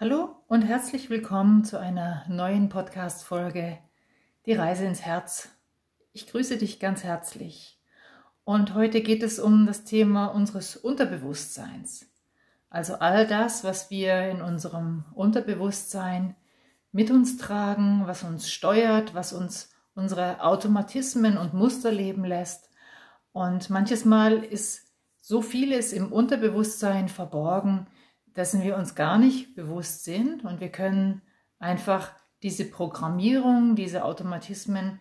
Hallo und herzlich willkommen zu einer neuen Podcast-Folge Die Reise ins Herz. Ich grüße dich ganz herzlich. Und heute geht es um das Thema unseres Unterbewusstseins. Also all das, was wir in unserem Unterbewusstsein mit uns tragen, was uns steuert, was uns unsere Automatismen und Muster leben lässt. Und manches Mal ist so vieles im Unterbewusstsein verborgen, dessen wir uns gar nicht bewusst sind und wir können einfach diese Programmierung, diese Automatismen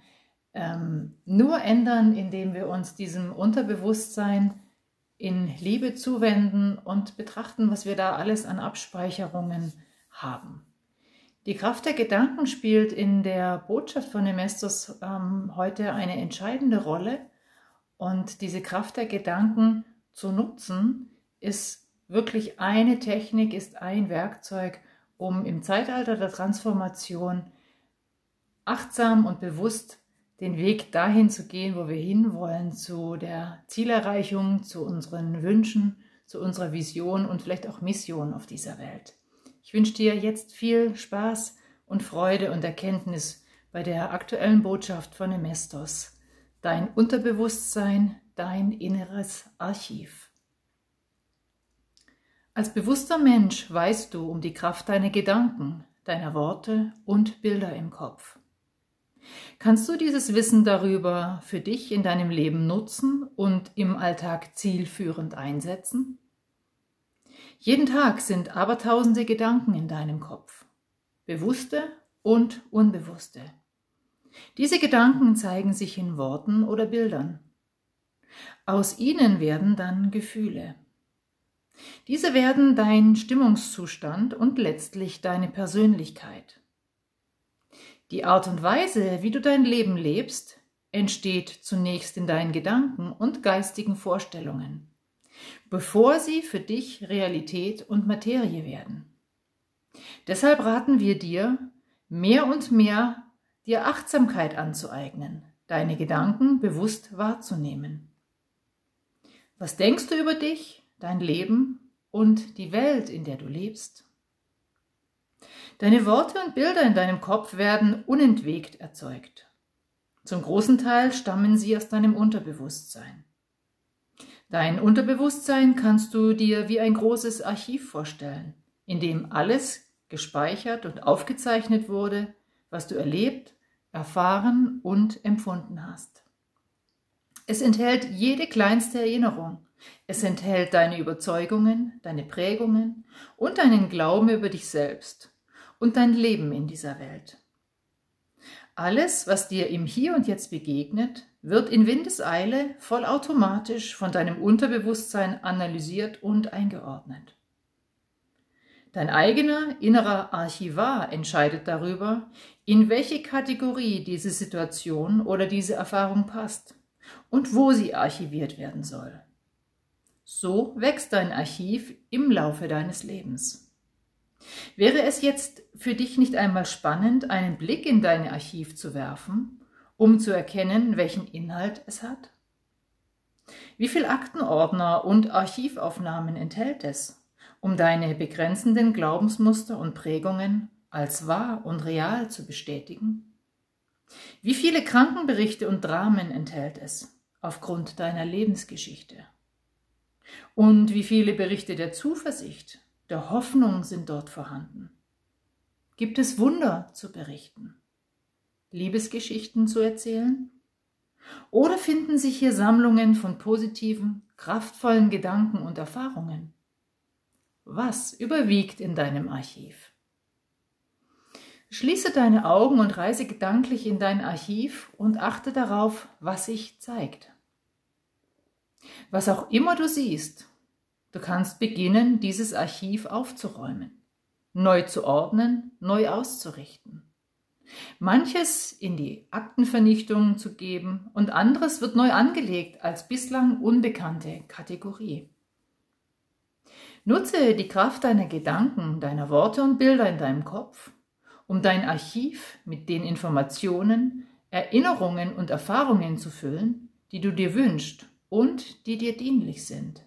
ähm, nur ändern, indem wir uns diesem Unterbewusstsein in Liebe zuwenden und betrachten, was wir da alles an Abspeicherungen haben. Die Kraft der Gedanken spielt in der Botschaft von Nemestos ähm, heute eine entscheidende Rolle und diese Kraft der Gedanken zu nutzen ist wirklich eine Technik, ist ein Werkzeug, um im Zeitalter der Transformation achtsam und bewusst den Weg dahin zu gehen, wo wir hinwollen, zu der Zielerreichung, zu unseren Wünschen, zu unserer Vision und vielleicht auch Mission auf dieser Welt. Ich wünsche dir jetzt viel Spaß und Freude und Erkenntnis bei der aktuellen Botschaft von Emestos. Dein Unterbewusstsein, dein inneres Archiv. Als bewusster Mensch weißt du um die Kraft deiner Gedanken, deiner Worte und Bilder im Kopf. Kannst du dieses Wissen darüber für dich in deinem Leben nutzen und im Alltag zielführend einsetzen? Jeden Tag sind abertausende Gedanken in deinem Kopf, bewusste und unbewusste. Diese Gedanken zeigen sich in Worten oder Bildern. Aus ihnen werden dann Gefühle. Diese werden dein Stimmungszustand und letztlich deine Persönlichkeit. Die Art und Weise, wie du dein Leben lebst, entsteht zunächst in deinen Gedanken und geistigen Vorstellungen, bevor sie für dich Realität und Materie werden. Deshalb raten wir dir, mehr und mehr dir Achtsamkeit anzueignen, deine Gedanken bewusst wahrzunehmen. Was denkst du über dich? Dein Leben und die Welt, in der du lebst. Deine Worte und Bilder in deinem Kopf werden unentwegt erzeugt. Zum großen Teil stammen sie aus deinem Unterbewusstsein. Dein Unterbewusstsein kannst du dir wie ein großes Archiv vorstellen, in dem alles gespeichert und aufgezeichnet wurde, was du erlebt, erfahren und empfunden hast. Es enthält jede kleinste Erinnerung, es enthält deine Überzeugungen, deine Prägungen und deinen Glauben über dich selbst und dein Leben in dieser Welt. Alles, was dir im Hier und Jetzt begegnet, wird in Windeseile vollautomatisch von deinem Unterbewusstsein analysiert und eingeordnet. Dein eigener innerer Archivar entscheidet darüber, in welche Kategorie diese Situation oder diese Erfahrung passt und wo sie archiviert werden soll. So wächst dein Archiv im Laufe deines Lebens. Wäre es jetzt für dich nicht einmal spannend, einen Blick in dein Archiv zu werfen, um zu erkennen, welchen Inhalt es hat? Wie viel Aktenordner und Archivaufnahmen enthält es, um deine begrenzenden Glaubensmuster und Prägungen als wahr und real zu bestätigen? Wie viele Krankenberichte und Dramen enthält es aufgrund deiner Lebensgeschichte? Und wie viele Berichte der Zuversicht, der Hoffnung sind dort vorhanden? Gibt es Wunder zu berichten? Liebesgeschichten zu erzählen? Oder finden sich hier Sammlungen von positiven, kraftvollen Gedanken und Erfahrungen? Was überwiegt in deinem Archiv? Schließe deine Augen und reise gedanklich in dein Archiv und achte darauf, was sich zeigt. Was auch immer du siehst, du kannst beginnen, dieses Archiv aufzuräumen, neu zu ordnen, neu auszurichten. Manches in die Aktenvernichtung zu geben und anderes wird neu angelegt als bislang unbekannte Kategorie. Nutze die Kraft deiner Gedanken, deiner Worte und Bilder in deinem Kopf, um dein Archiv mit den Informationen, Erinnerungen und Erfahrungen zu füllen, die du dir wünschst und die dir dienlich sind.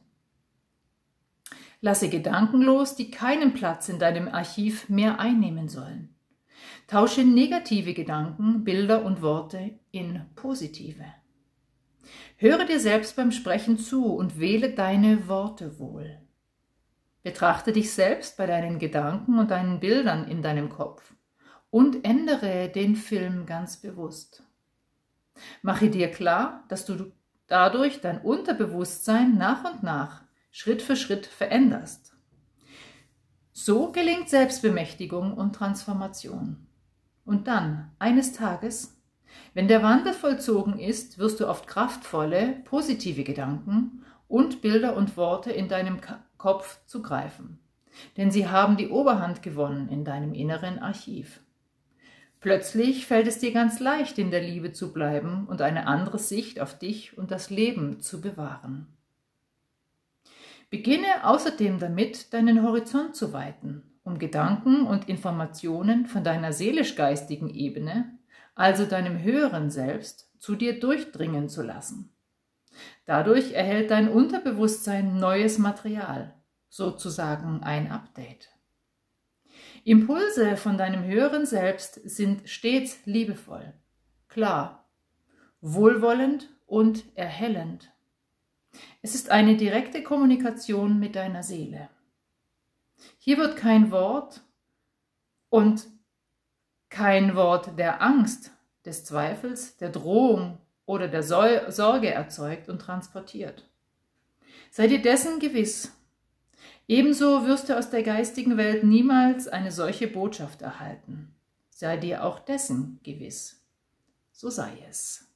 Lasse Gedanken los, die keinen Platz in deinem Archiv mehr einnehmen sollen. Tausche negative Gedanken, Bilder und Worte in positive. Höre dir selbst beim Sprechen zu und wähle deine Worte wohl. Betrachte dich selbst bei deinen Gedanken und deinen Bildern in deinem Kopf und ändere den Film ganz bewusst. Mache dir klar, dass du dadurch dein Unterbewusstsein nach und nach, Schritt für Schritt veränderst. So gelingt Selbstbemächtigung und Transformation. Und dann, eines Tages, wenn der Wandel vollzogen ist, wirst du oft kraftvolle, positive Gedanken und Bilder und Worte in deinem Kopf zugreifen. Denn sie haben die Oberhand gewonnen in deinem inneren Archiv. Plötzlich fällt es dir ganz leicht, in der Liebe zu bleiben und eine andere Sicht auf dich und das Leben zu bewahren. Beginne außerdem damit, deinen Horizont zu weiten, um Gedanken und Informationen von deiner seelisch-geistigen Ebene, also deinem höheren Selbst, zu dir durchdringen zu lassen. Dadurch erhält dein Unterbewusstsein neues Material, sozusagen ein Update. Impulse von deinem höheren Selbst sind stets liebevoll, klar, wohlwollend und erhellend. Es ist eine direkte Kommunikation mit deiner Seele. Hier wird kein Wort und kein Wort der Angst, des Zweifels, der Drohung oder der Sorge erzeugt und transportiert. Sei dir dessen gewiss, Ebenso wirst du aus der geistigen Welt niemals eine solche Botschaft erhalten. Sei dir auch dessen gewiss. So sei es.